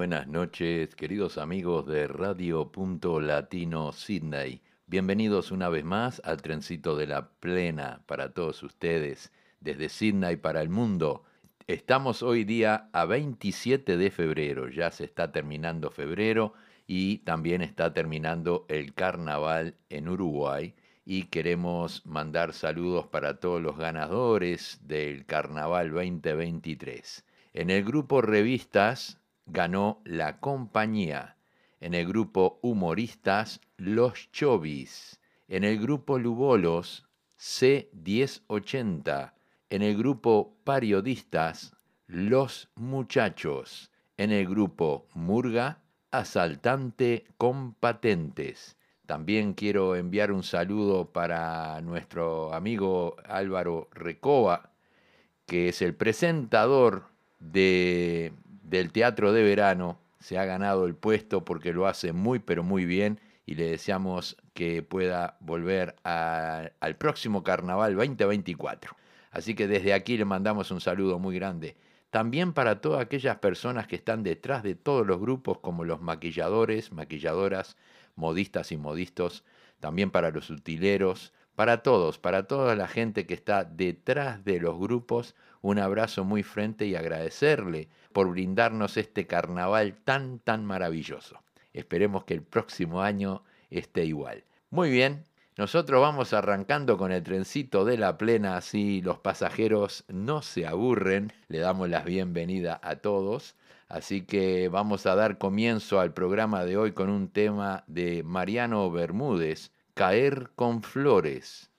Buenas noches, queridos amigos de Radio Punto Latino Sydney. Bienvenidos una vez más al trencito de la plena para todos ustedes, desde Sydney para el mundo. Estamos hoy día a 27 de febrero, ya se está terminando febrero y también está terminando el carnaval en Uruguay y queremos mandar saludos para todos los ganadores del carnaval 2023. En el grupo revistas ganó La Compañía, en el grupo humoristas Los Chovis, en el grupo Lubolos C1080, en el grupo periodistas Los Muchachos, en el grupo Murga Asaltante con Patentes. También quiero enviar un saludo para nuestro amigo Álvaro Recoba, que es el presentador de, del Teatro de Verano. Se ha ganado el puesto porque lo hace muy, pero muy bien y le deseamos que pueda volver a- al próximo Carnaval 2024. Así que desde aquí le mandamos un saludo muy grande. También para todas aquellas personas que están detrás de todos los grupos, como los maquilladores, maquilladoras, modistas y modistos, también para los utileros, para todos, para toda la gente que está detrás de los grupos, un abrazo muy frente y agradecerle por brindarnos este carnaval tan, tan maravilloso. Esperemos que el próximo año esté igual. Muy bien, nosotros vamos arrancando con el trencito de la plena, así los pasajeros no se aburren. Le damos la bienvenida a todos. Así que vamos a dar comienzo al programa de hoy con un tema de Mariano Bermúdez, Caer con Flores.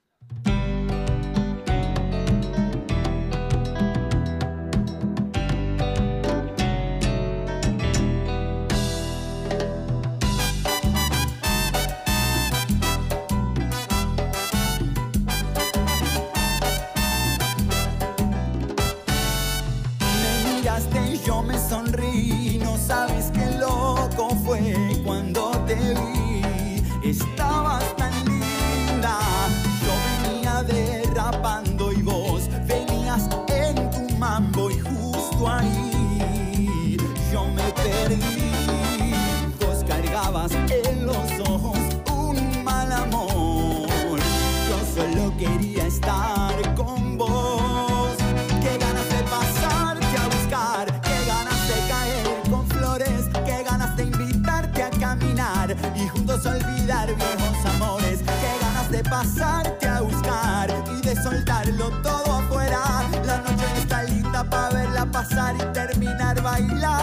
Olvidar viejos amores, qué ganas de pasarte a buscar y de soltarlo todo afuera. La noche está linda para verla pasar y terminar bailando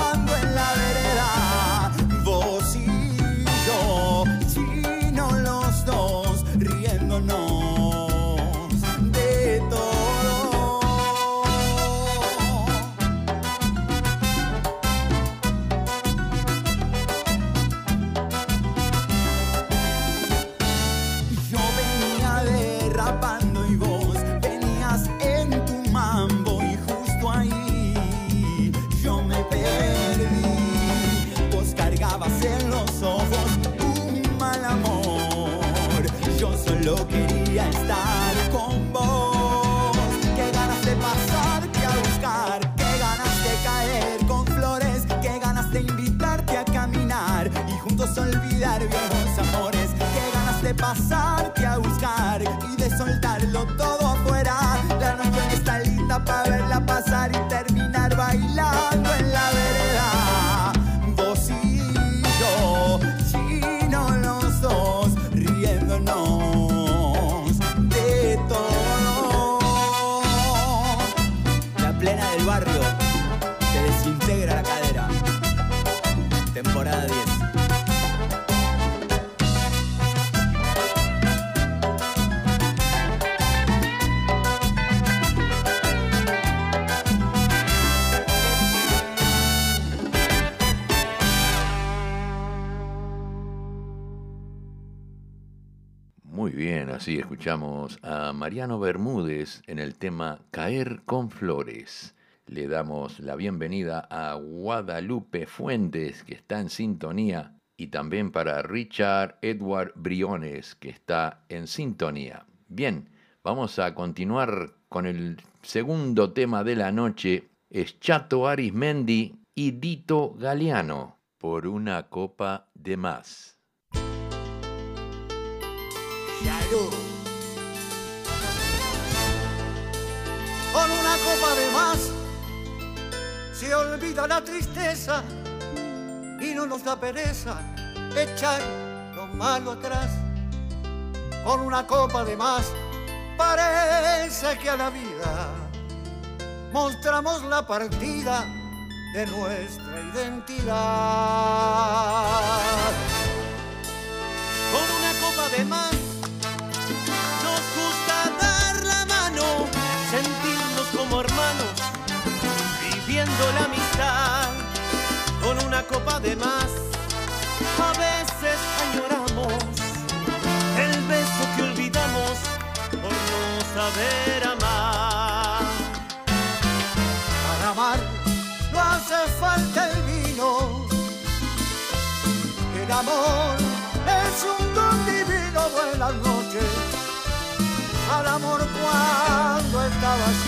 a Mariano Bermúdez en el tema Caer con Flores. Le damos la bienvenida a Guadalupe Fuentes, que está en sintonía, y también para Richard Edward Briones, que está en sintonía. Bien, vamos a continuar con el segundo tema de la noche. Es Chato Arismendi y Dito Galeano, por una copa de más. Con una copa de más se olvida la tristeza y no nos da pereza echar lo malo atrás. Con una copa de más parece que a la vida mostramos la partida de nuestra identidad. Con una copa de más viviendo la amistad con una copa de más. A veces añoramos el beso que olvidamos por no saber amar. Para amar no hace falta el vino, el amor es un don divino. Buenas noches al amor cuando vacío.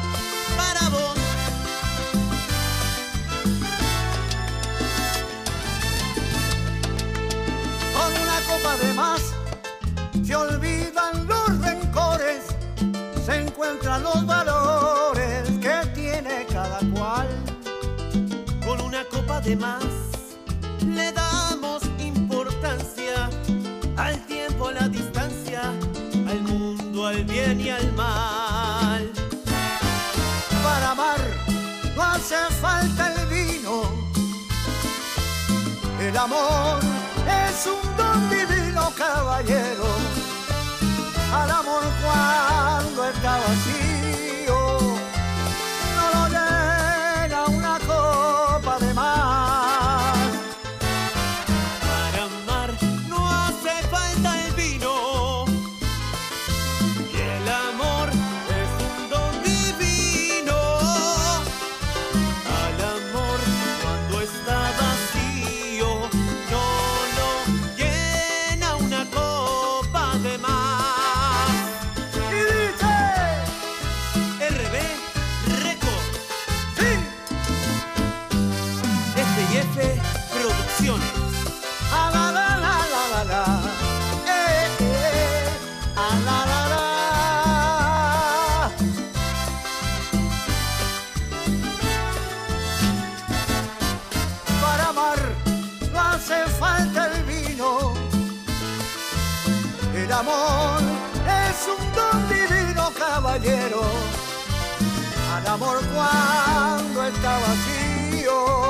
encuentran los valores que tiene cada cual. Con una copa de más le damos importancia al tiempo, a la distancia, al mundo, al bien y al mal. Para amar no hace falta el vino, el amor es un don divino caballero al amor cuando está vacío. Al amor cuando está vacío,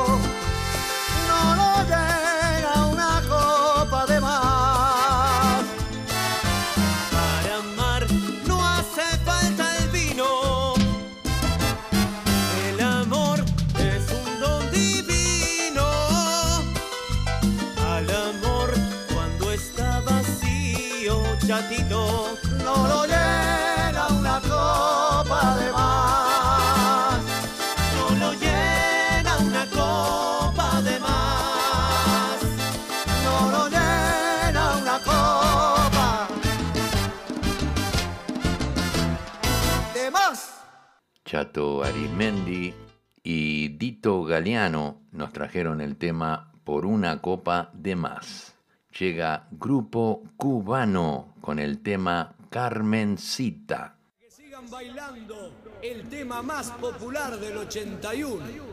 italiano nos trajeron el tema Por una copa de más. Llega Grupo Cubano con el tema Carmencita. Que sigan bailando el tema más popular del 81.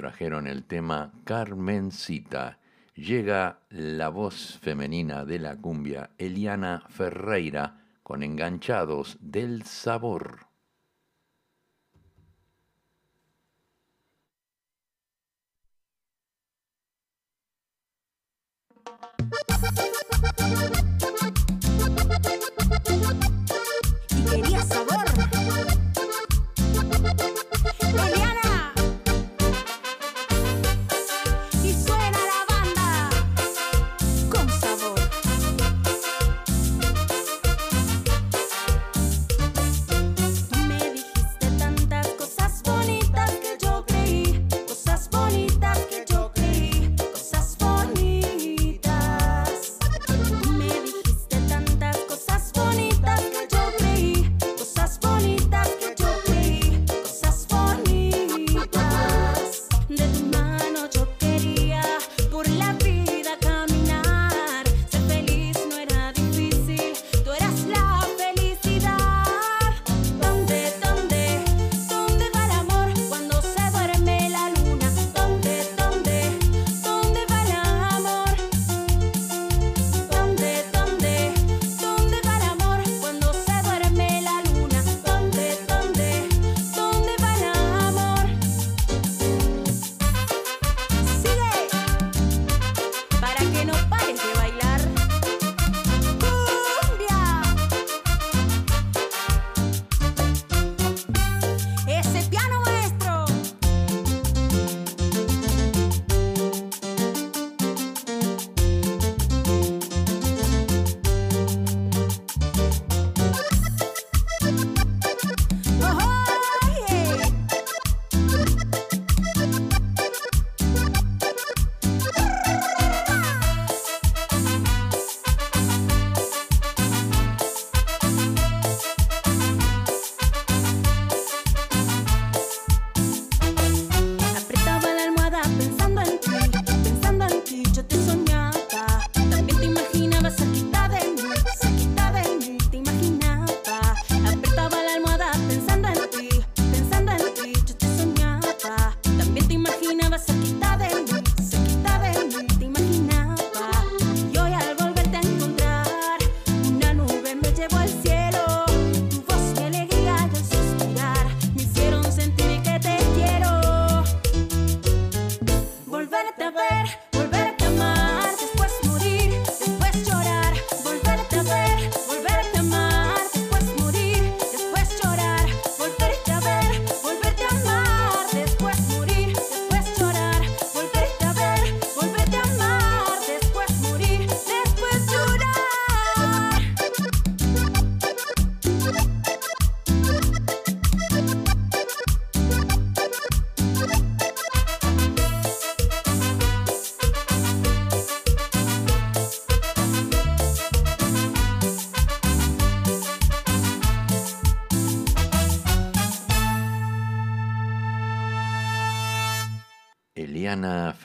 trajeron el tema Carmencita. Llega la voz femenina de la cumbia, Eliana Ferreira, con enganchados del sabor.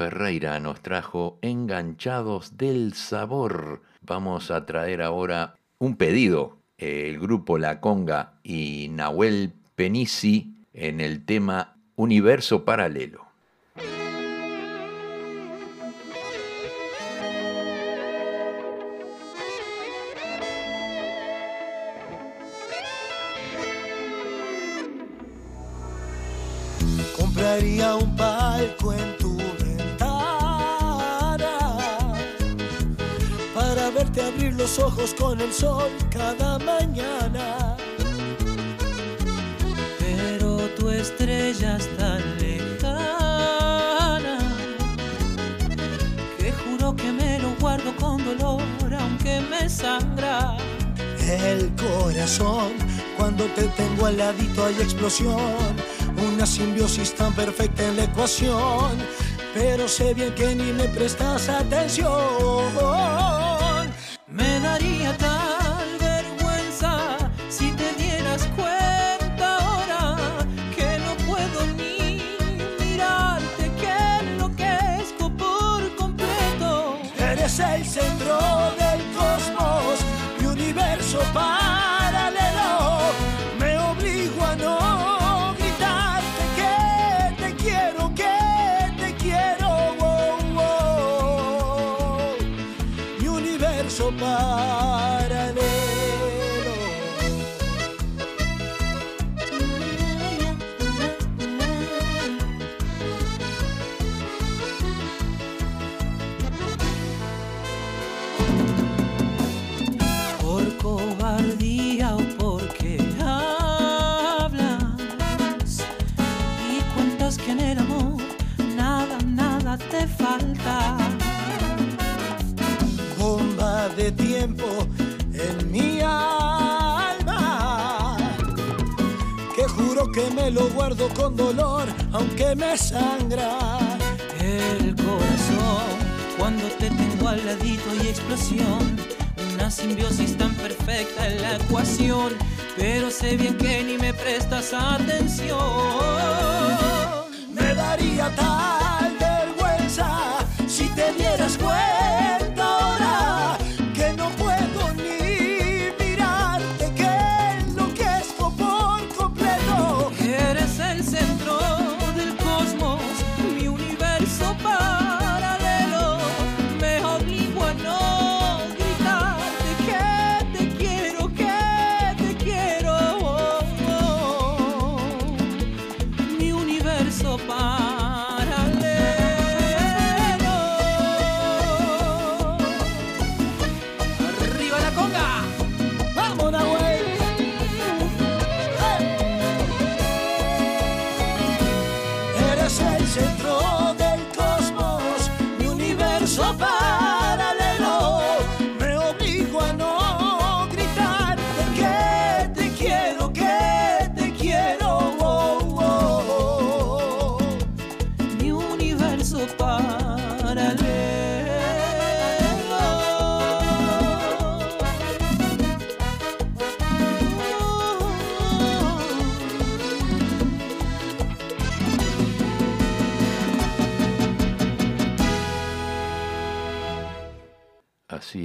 Ferreira nos trajo Enganchados del Sabor. Vamos a traer ahora un pedido. El grupo La Conga y Nahuel Penisi en el tema Universo Paralelo. Compraría un palco verte abrir los ojos con el sol cada mañana. Pero tu estrella es tan lejana que juro que me lo guardo con dolor aunque me sangra. El corazón, cuando te tengo al ladito hay explosión, una simbiosis tan perfecta en la ecuación, pero sé bien que ni me prestas atención. Que me lo guardo con dolor, aunque me sangra. El corazón, cuando te tengo al ladito hay explosión. Una simbiosis tan perfecta en la ecuación. Pero sé bien que ni me prestas atención. Me daría tal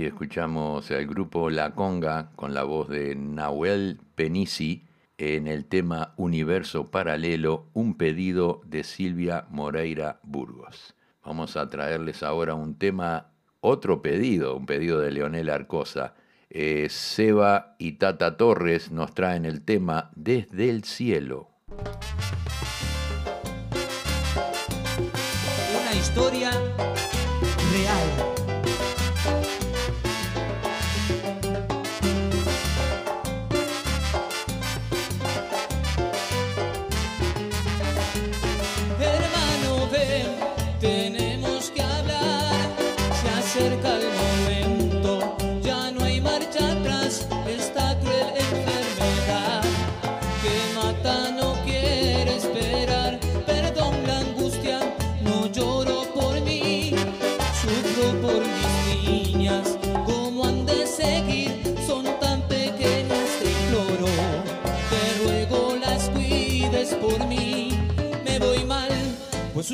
Escuchamos al grupo La Conga con la voz de Nahuel Penisi en el tema Universo Paralelo, un pedido de Silvia Moreira Burgos. Vamos a traerles ahora un tema, otro pedido, un pedido de Leonel Arcosa. Eh, Seba y Tata Torres nos traen el tema Desde el Cielo. Una historia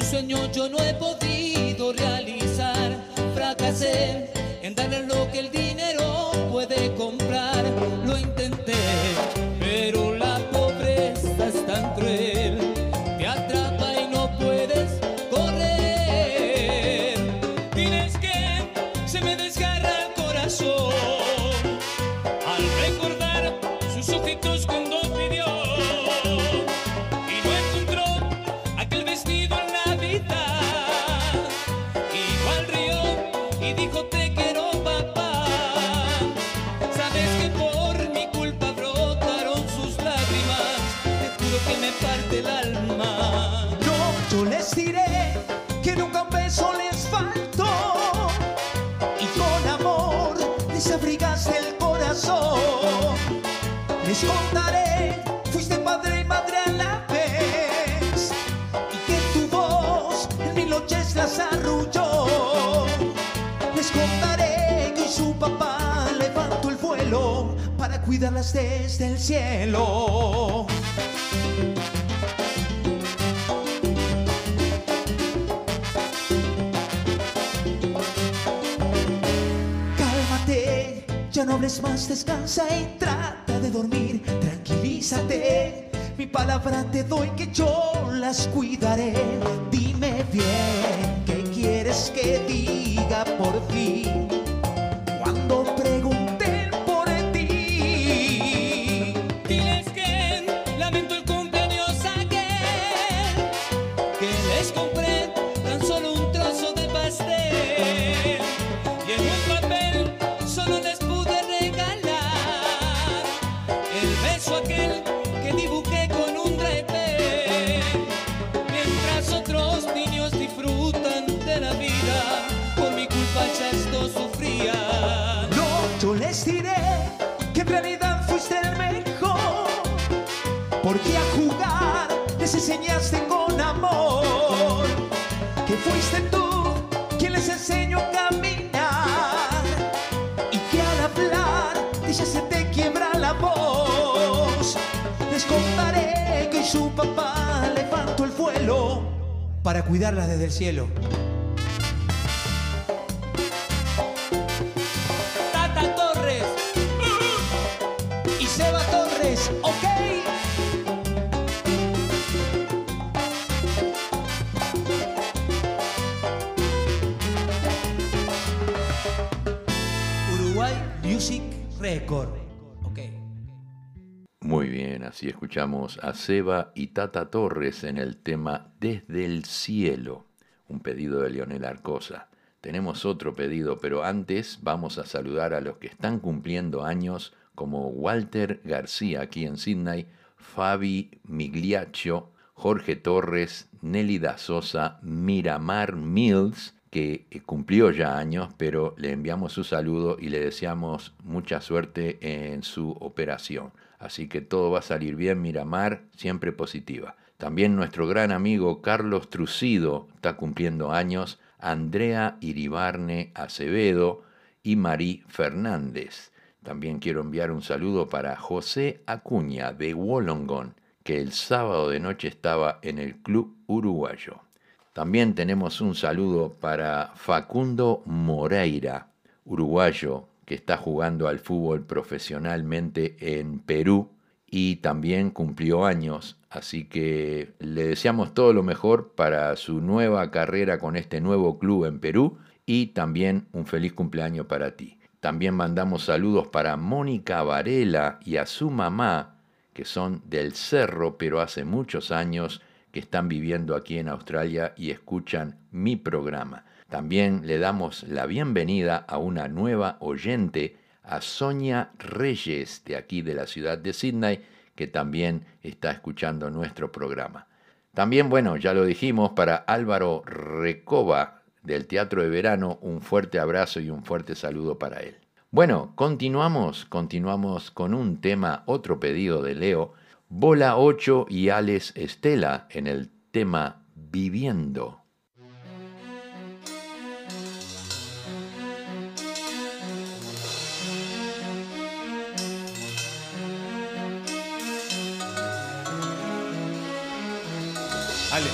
sueño yo no he podido realizar. Fracasé en darle lo que el dinero puede comprar. Lo intenté, cuidarlas desde el cielo. Cálmate, ya no hables más, descansa y trata de dormir. Tranquilízate, mi palabra te doy que yo las cuidaré. Dime bien, ¿qué quieres que diga por fin? Contaré que su papá levantó el vuelo para cuidarla desde el cielo. Así escuchamos a Seba y Tata Torres en el tema Desde el Cielo, un pedido de Leonel Arcosa. Tenemos otro pedido, pero antes vamos a saludar a los que están cumpliendo años, como Walter García aquí en Sydney, Fabi Migliaccio, Jorge Torres, Nelly da Sosa, Miramar Mills, que eh, cumplió ya años, pero le enviamos su saludo y le deseamos mucha suerte en su operación. Así que todo va a salir bien, Miramar, siempre positiva. También nuestro gran amigo Carlos Trucido está cumpliendo años, Andrea Iribarne Acevedo y Marí Fernández. También quiero enviar un saludo para José Acuña de Wollongong, que el sábado de noche estaba en el Club Uruguayo. También tenemos un saludo para Facundo Moreira, uruguayo, que está jugando al fútbol profesionalmente en Perú y también cumplió años, así que le deseamos todo lo mejor para su nueva carrera con este nuevo club en Perú y también un feliz cumpleaños para ti. También mandamos saludos para Mónica Varela y a su mamá, que son del Cerro, pero hace muchos años que están viviendo aquí en Australia y escuchan mi programa. También le damos la bienvenida a una nueva oyente, a Sonia Reyes, de aquí de la ciudad de Sydney, que también está escuchando nuestro programa. También, bueno, ya lo dijimos, para Álvaro Recoba del Teatro de Verano, un fuerte abrazo y un fuerte saludo para él. Bueno, continuamos, continuamos con un tema, otro pedido de Leo, Bola 8 y Alex Estela en el tema Viviendo. Alex,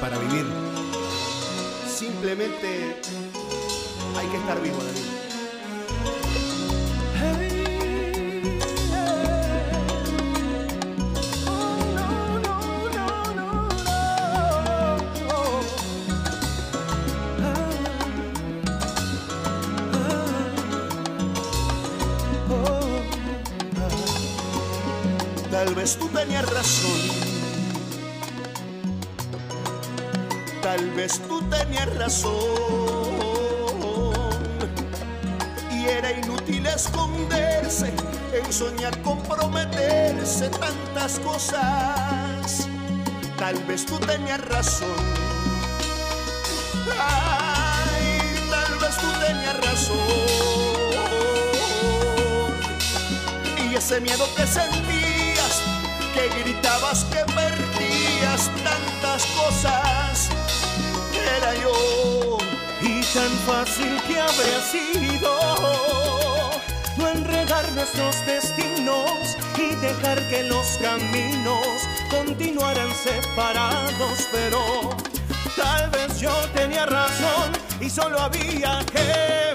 para vivir. Simplemente hay que estar vivo, David. Tal vez tú tenías razón. Tal vez tú tenías razón. Y era inútil esconderse en soñar comprometerse tantas cosas. Tal vez tú tenías razón. Ay, tal vez tú tenías razón. Y ese miedo que sentías, que gritabas que perdías tantas cosas, Y tan fácil que habría sido no enredar nuestros destinos y dejar que los caminos continuaran separados, pero tal vez yo tenía razón y solo había que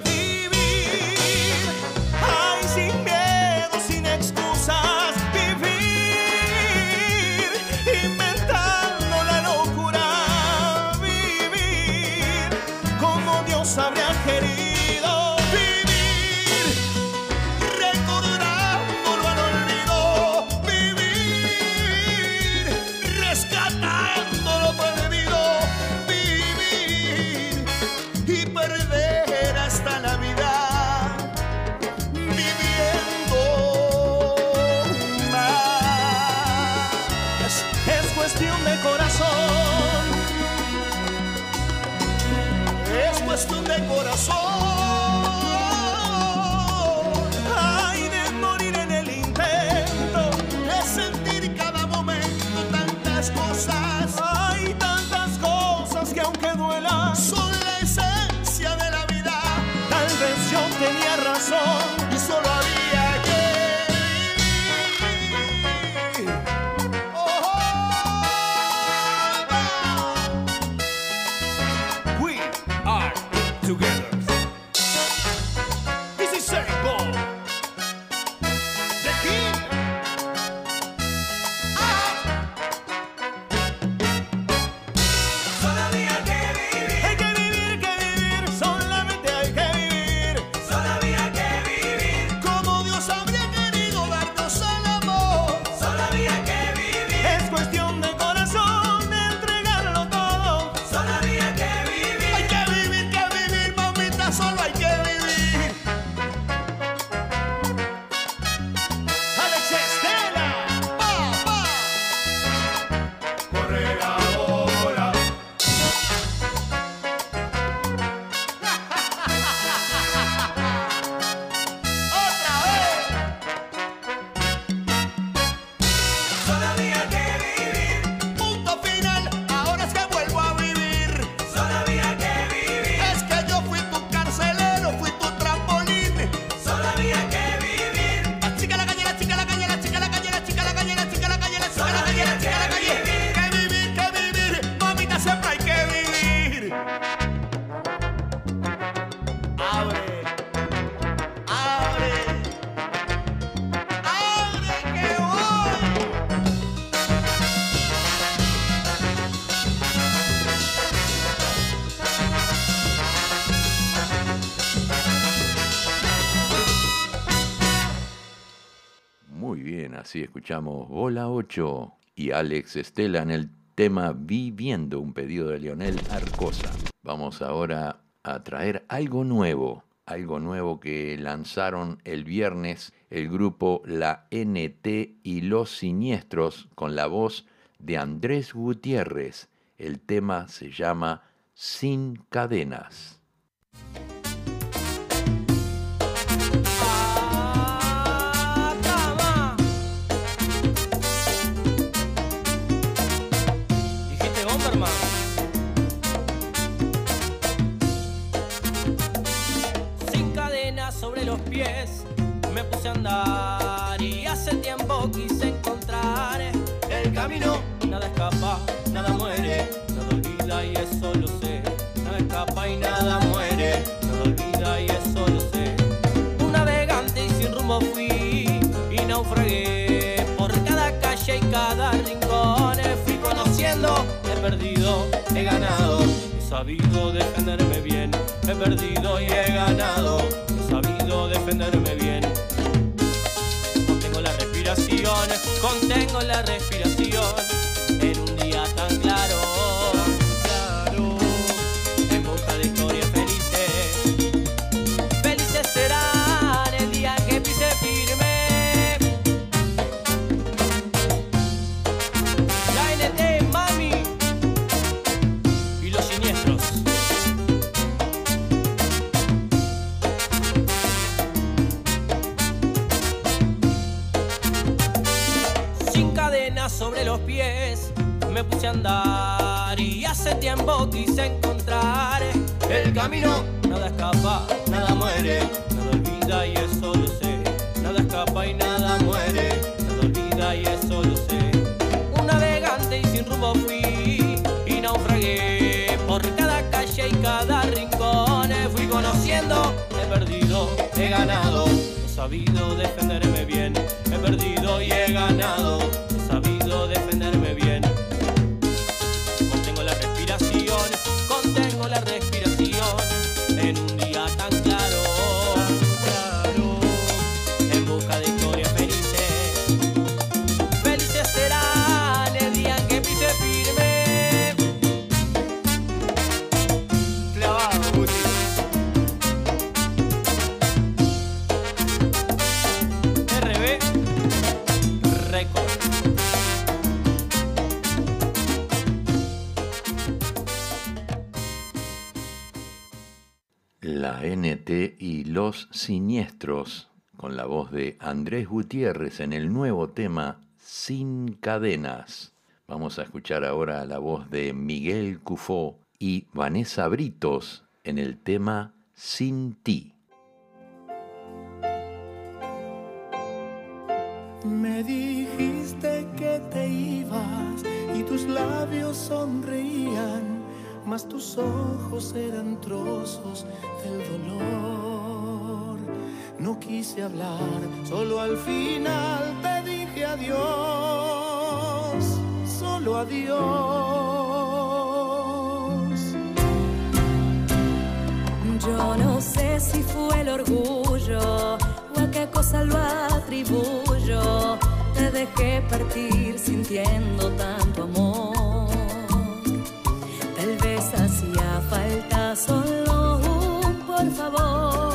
escuchamos Bola 8 y Alex Estela en el tema Viviendo, un pedido de Leonel Arcosa. Vamos ahora a traer algo nuevo, algo nuevo que lanzaron el viernes el grupo La NT y Los Siniestros con la voz de Andrés Gutiérrez. El tema se llama Sin Cadenas. Andar y hace tiempo quise encontrar el camino. Nada escapa, nada muere, nada olvida y eso lo sé. Nada escapa y nada muere. Nada olvida y eso lo sé. Un navegante y sin rumbo fui y naufragué por cada calle y cada rincón. Fui conociendo, he perdido, he ganado. He sabido defenderme bien. He perdido y he ganado. He sabido defenderme bien. Contengo la respiración sobre los pies. Me puse a andar y hace tiempo quise encontrar el camino. Nada escapa nada muere nada olvida y eso lo sé. Nada escapa y nada muere nada olvida y eso lo sé. Un navegante y sin rumbo fui y naufragué por cada calle y cada rincón. Fui conociendo he perdido he ganado. He sabido defenderme bien he perdido y he ganado he los siniestros, con la voz de Andrés Gutiérrez en el nuevo tema Sin cadenas. Vamos a escuchar ahora la voz de Miguel Cufó y Vanessa Britos en el tema Sin ti. Me dijiste que te ibas y tus labios sonreían, mas tus ojos eran trozos del dolor. No quise hablar, solo al final te dije adiós, solo adiós. Yo no sé si fue el orgullo o a qué cosa lo atribuyo. Te dejé partir sintiendo tanto amor. Tal vez hacía falta solo un por favor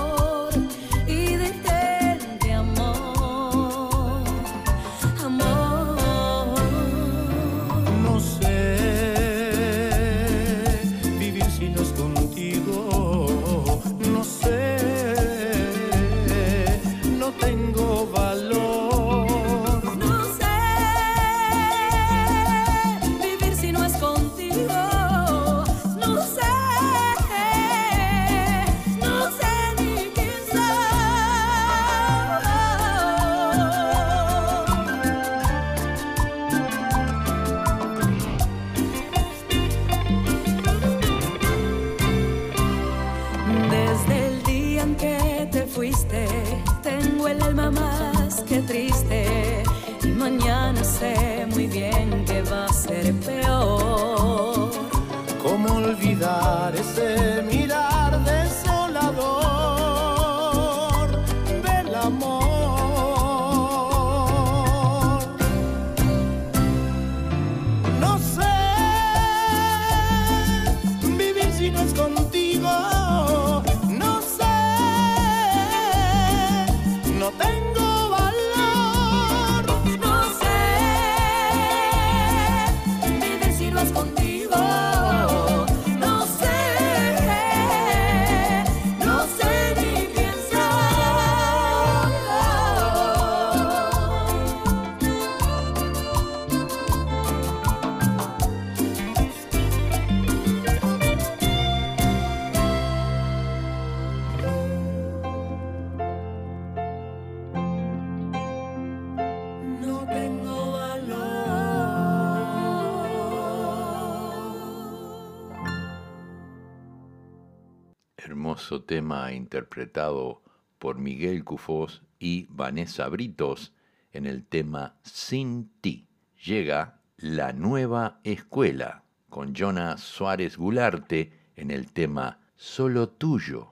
hermoso tema interpretado por Miguel Cufós y Vanessa Britos en el tema Sin ti. Llega La Nueva Escuela con Jonah Suárez Gularte en el tema Solo Tuyo.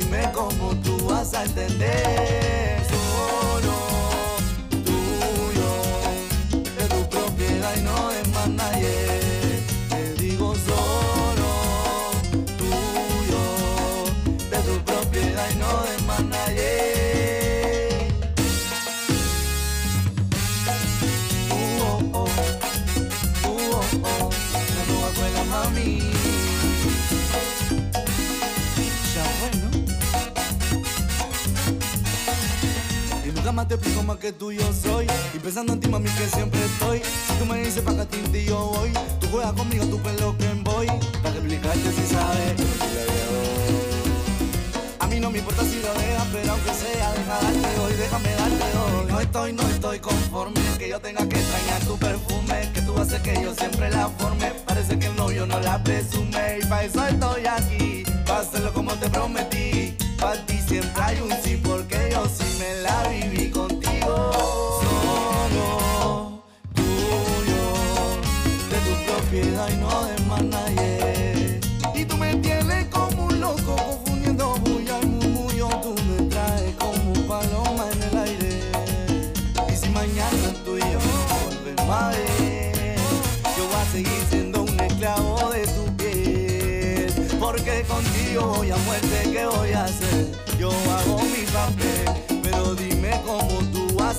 dime cómo tú vas a entender. más te explico más que tú yo soy. Y pensando en ti, mami, que siempre estoy. Si tú me dices pa' que a ti, yo voy. Tú juegas conmigo, tú pelo que voy. Para explicarte si sabes A mí no me importa si lo dejas, pero aunque sea, deja darte hoy, déjame darte hoy. No estoy, no estoy conforme. Que yo tenga que extrañar tu perfume. Que tú haces que yo siempre la forme. Parece que el novio no la presume. Y para eso estoy aquí. Páselo como te prometí para ti siempre hay un sí porque yo sí me la viví contigo. Solo tuyo, de tu propiedad y no de más nadie. Y tú me tienes como un loco confundiendo bulla y murmullo. Tú me traes como un paloma en el aire. Y si mañana tú y yo volvemos a ver, yo voy a seguir siendo un esclavo de tu piel. Porque contigo voy a muerte, ¿qué voy a hacer?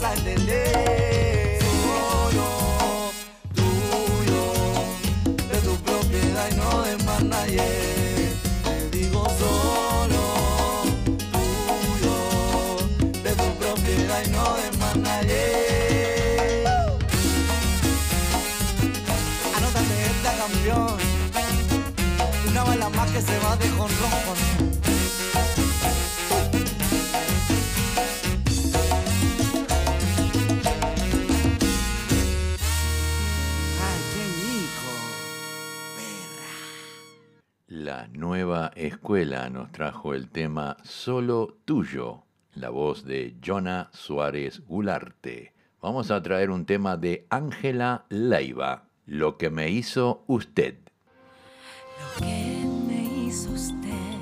a entender. Solo tuyo De tu propiedad y no de más nadie. Te digo solo tuyo De tu propiedad y no de más nadie. Anótate esta canción. Una bala más que se va de jonrón. con él la nueva escuela nos trajo el tema Solo Tuyo, la voz de Jonah Suárez Gularte. Vamos a traer un tema de Ángela Leiva, Lo que me hizo usted. Lo que me hizo usted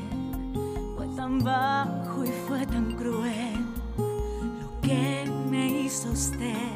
fue tan bajo y fue tan cruel. Lo que me hizo usted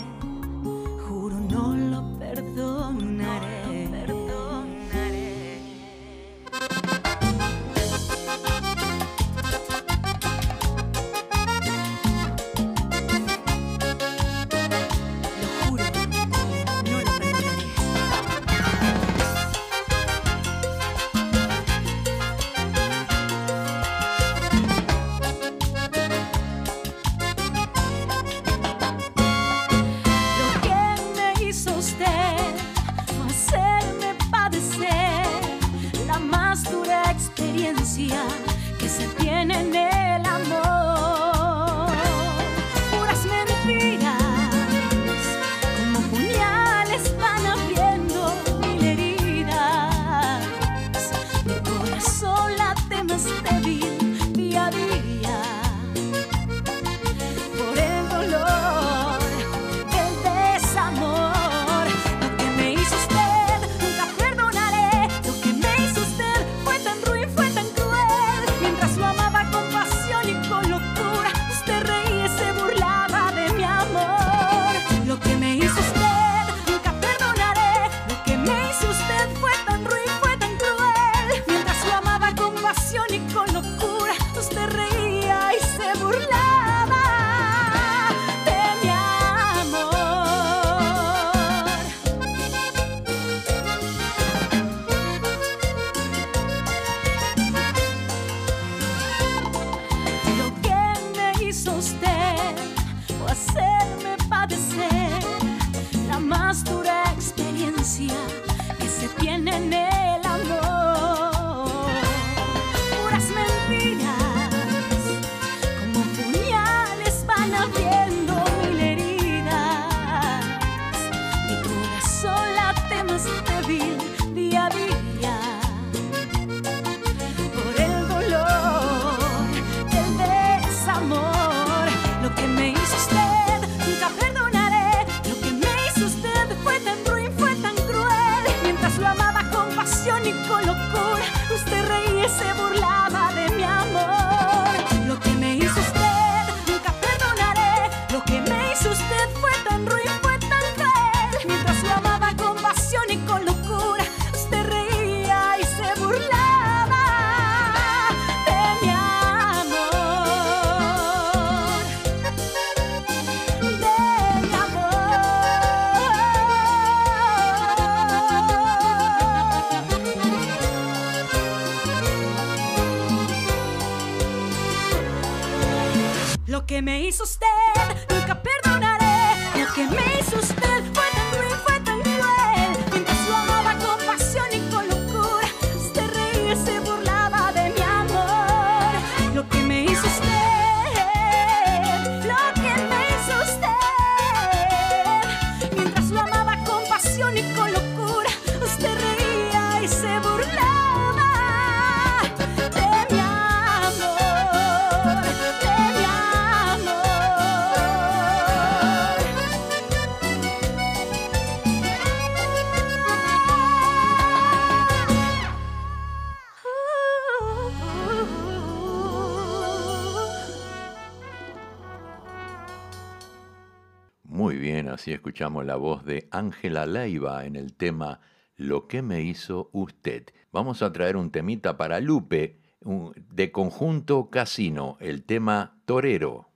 escuchamos la voz de Ángela Leiva en el tema Lo que me hizo usted. Vamos a traer un temita para Lupe de conjunto Casino, el tema Torero.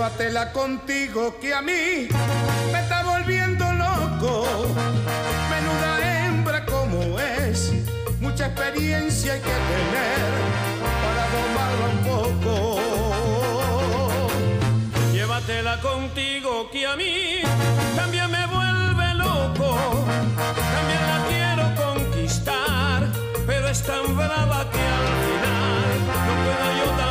Llévatela contigo que a mí me está volviendo loco. Menuda hembra como es, mucha experiencia hay que tener para domarla un poco. Llévatela contigo que a mí también me vuelve loco. También la quiero conquistar, pero es tan brava que al final no puedo yo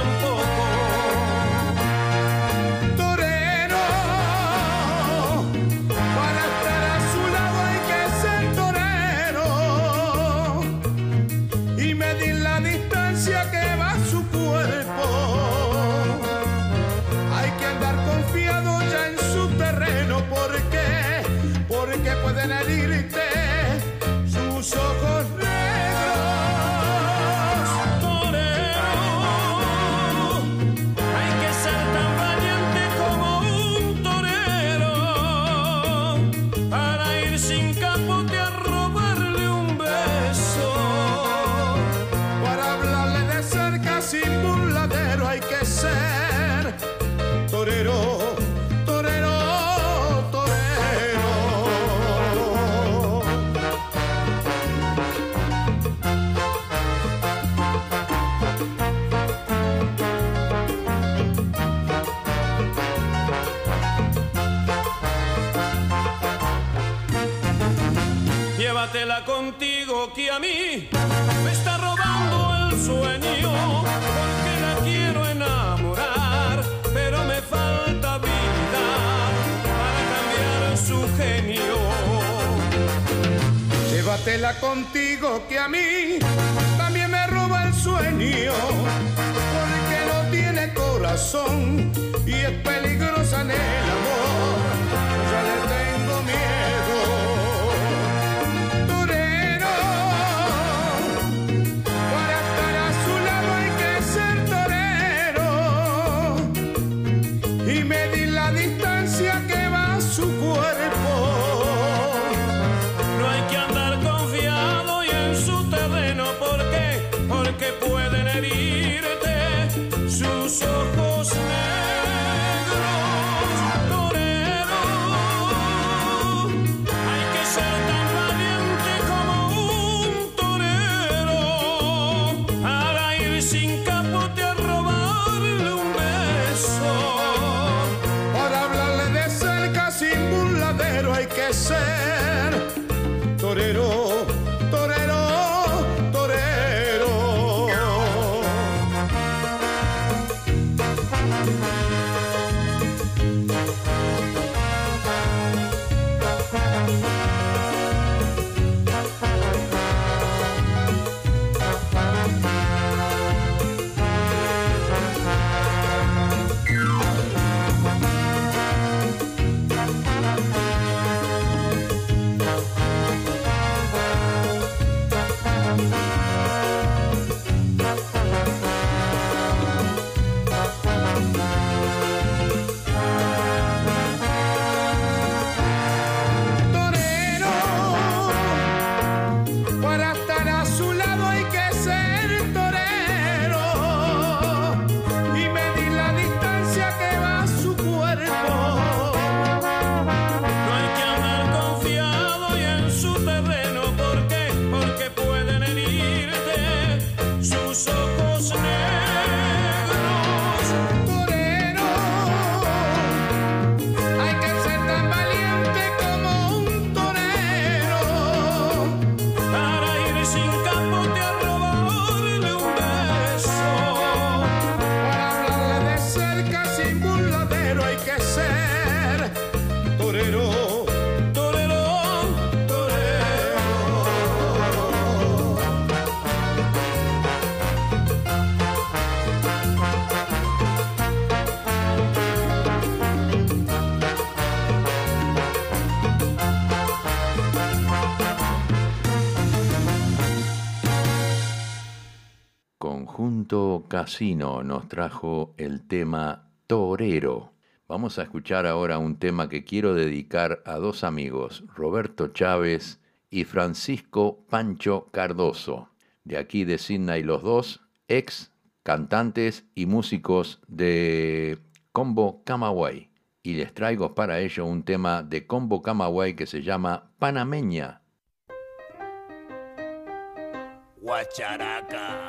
Llévatela contigo que a mí me está robando el sueño porque la quiero enamorar, pero me falta habilidad para cambiar su genio. Llévatela contigo que a mí también me roba el sueño, porque no tiene corazón y es peligrosa en el amor. Casino nos trajo el tema Torero. Vamos a escuchar ahora un tema que quiero dedicar a dos amigos, Roberto Chávez y Francisco Pancho Cardoso, de aquí de Sydney los dos, ex cantantes y músicos de Combo Camagüey. Y les traigo para ello un tema de Combo Camagüey que se llama Panameña. Guacharaca.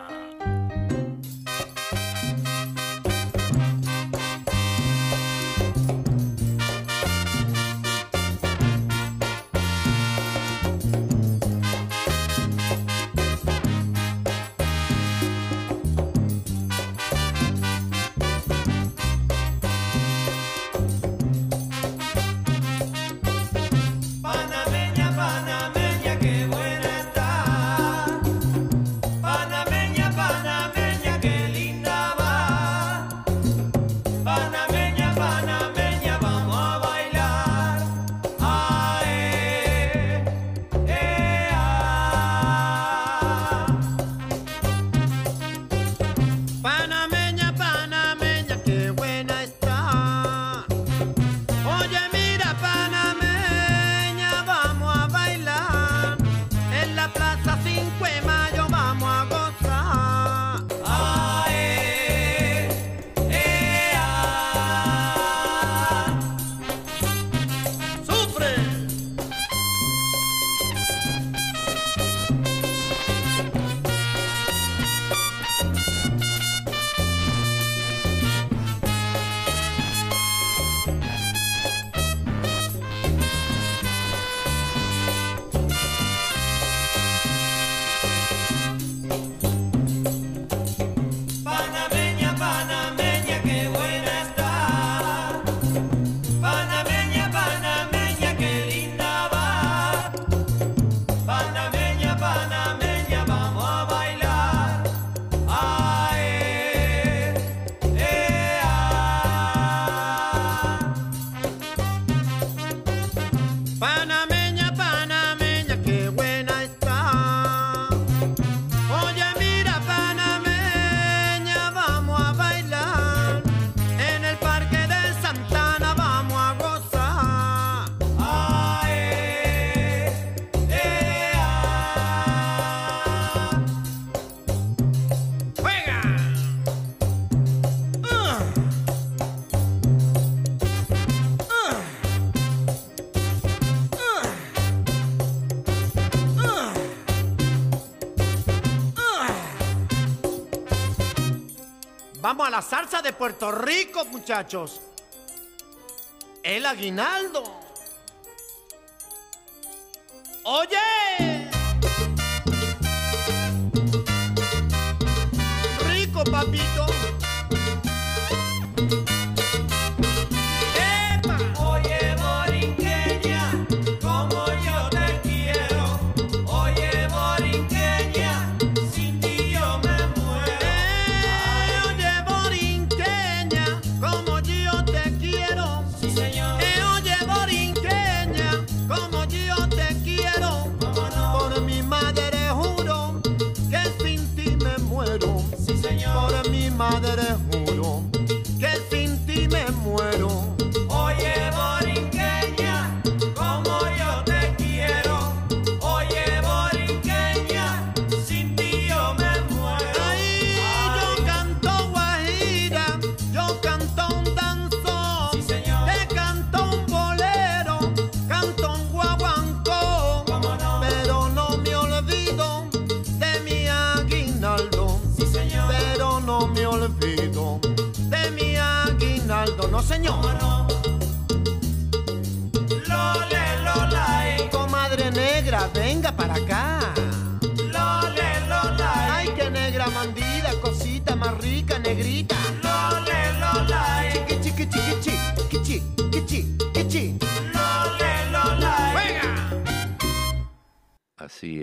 La salsa de Puerto Rico, muchachos. El aguinaldo. Oye. Rico, papito.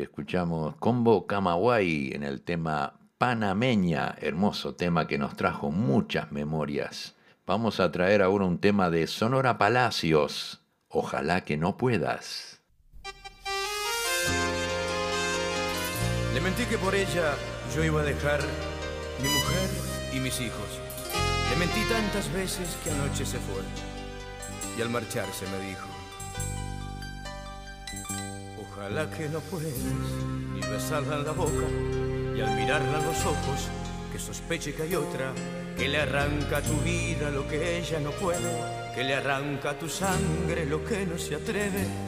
Escuchamos Combo Camagüey en el tema Panameña, hermoso tema que nos trajo muchas memorias. Vamos a traer ahora un tema de Sonora Palacios. Ojalá que no puedas. Le mentí que por ella yo iba a dejar mi mujer y mis hijos. Le mentí tantas veces que anoche se fue y al marcharse me dijo, ojalá que no puedas ni besarla en la boca y al mirarla a los ojos que sospeche que hay otra que le arranca a tu vida lo que ella no puede, que le arranca a tu sangre lo que no se atreve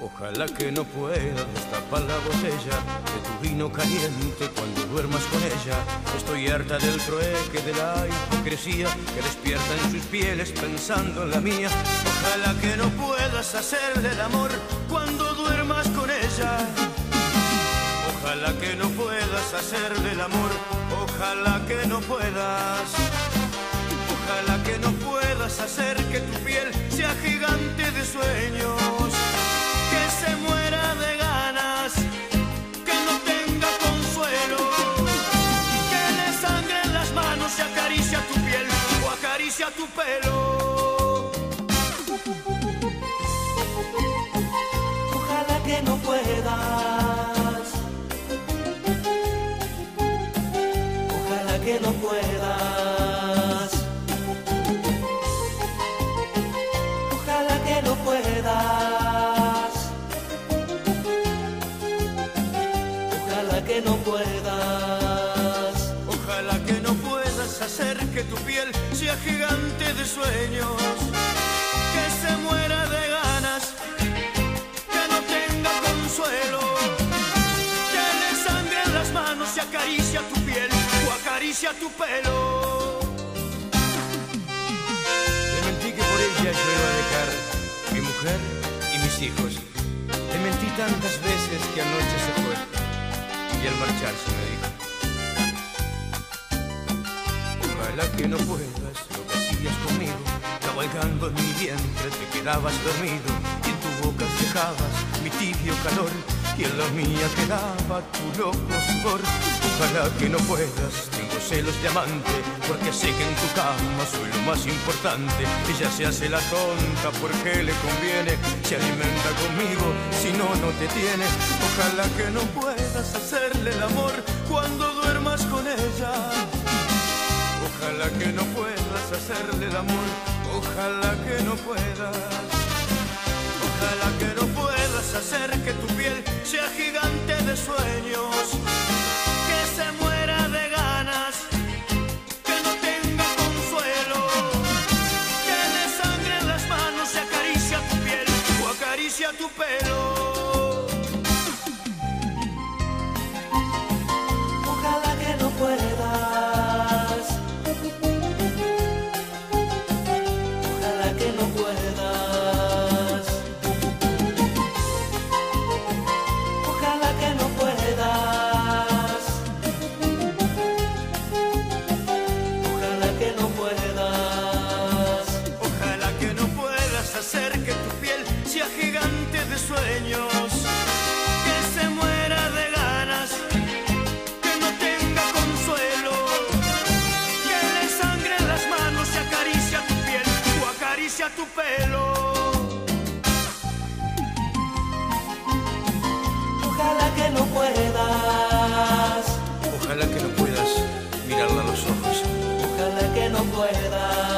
Ojalá que no pueda destapar la botella de tu vino caliente cuando duermas con ella. Estoy harta del trueque, de la hipocresía que despierta en sus pieles pensando en la mía. Ojalá que no puedas hacerle el amor cuando duermas con ella. Ojalá que no puedas hacerle el amor, ojalá que no puedas. Ojalá que no puedas hacer que tu piel sea gigante de sueños tu pelo. Ojalá que no puedas, ojalá que no puedas. Sueños, que se muera de ganas, que no tenga consuelo, que le sangre en las manos y acaricia tu piel o acaricia tu pelo. Le mentí que por ella yo iba a dejar mi mujer y mis hijos. Le mentí tantas veces que anoche se fue y al marcharse me dijo, que no puedas lo que hacías conmigo, cabalgando en mi vientre te quedabas dormido y en tu boca dejabas mi tibio calor y en la mía quedaba tu loco sudor. Ojalá que no puedas, tengo celos de amante, porque sé que en tu cama soy lo más importante. Ella se hace la tonta porque le conviene, se alimenta conmigo, si no, no te tiene. Ojalá que no puedas hacerle el amor cuando duermas con ella. Ojalá que no puedas hacerle el amor, ojalá que no puedas. Ojalá que no puedas hacer que tu piel sea gigante de sueños, que se que no puedas. Ojalá que no puedas mirarla a los ojos, Ojalá que no puedas.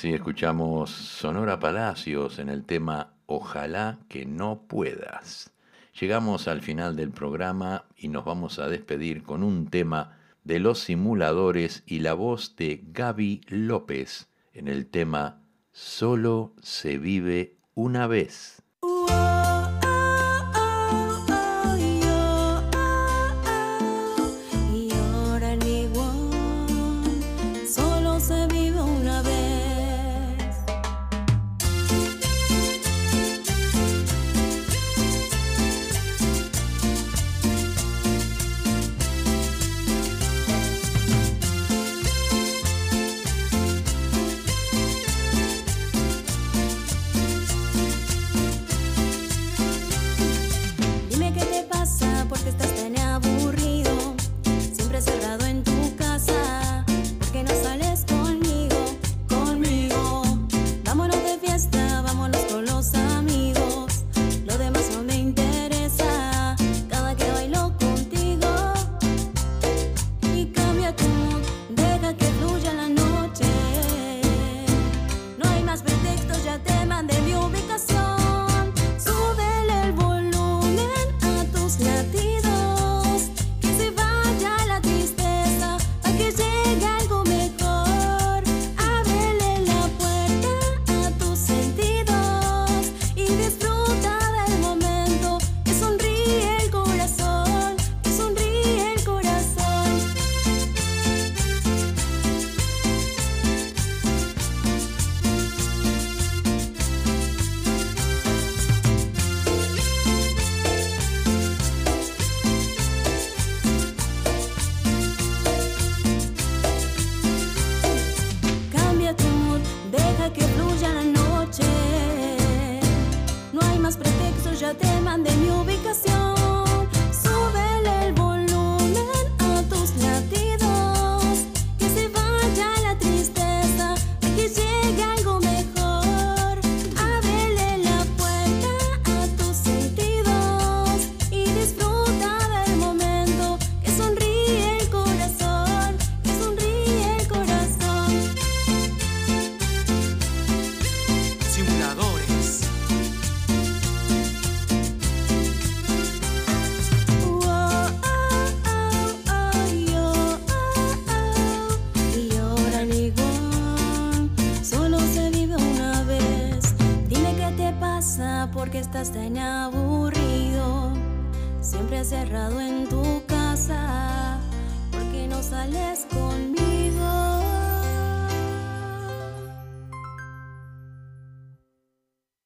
Así escuchamos Sonora Palacios en el tema Ojalá que no puedas. Llegamos al final del programa y nos vamos a despedir con un tema de los simuladores y la voz de Gaby López en el tema Solo se vive una vez.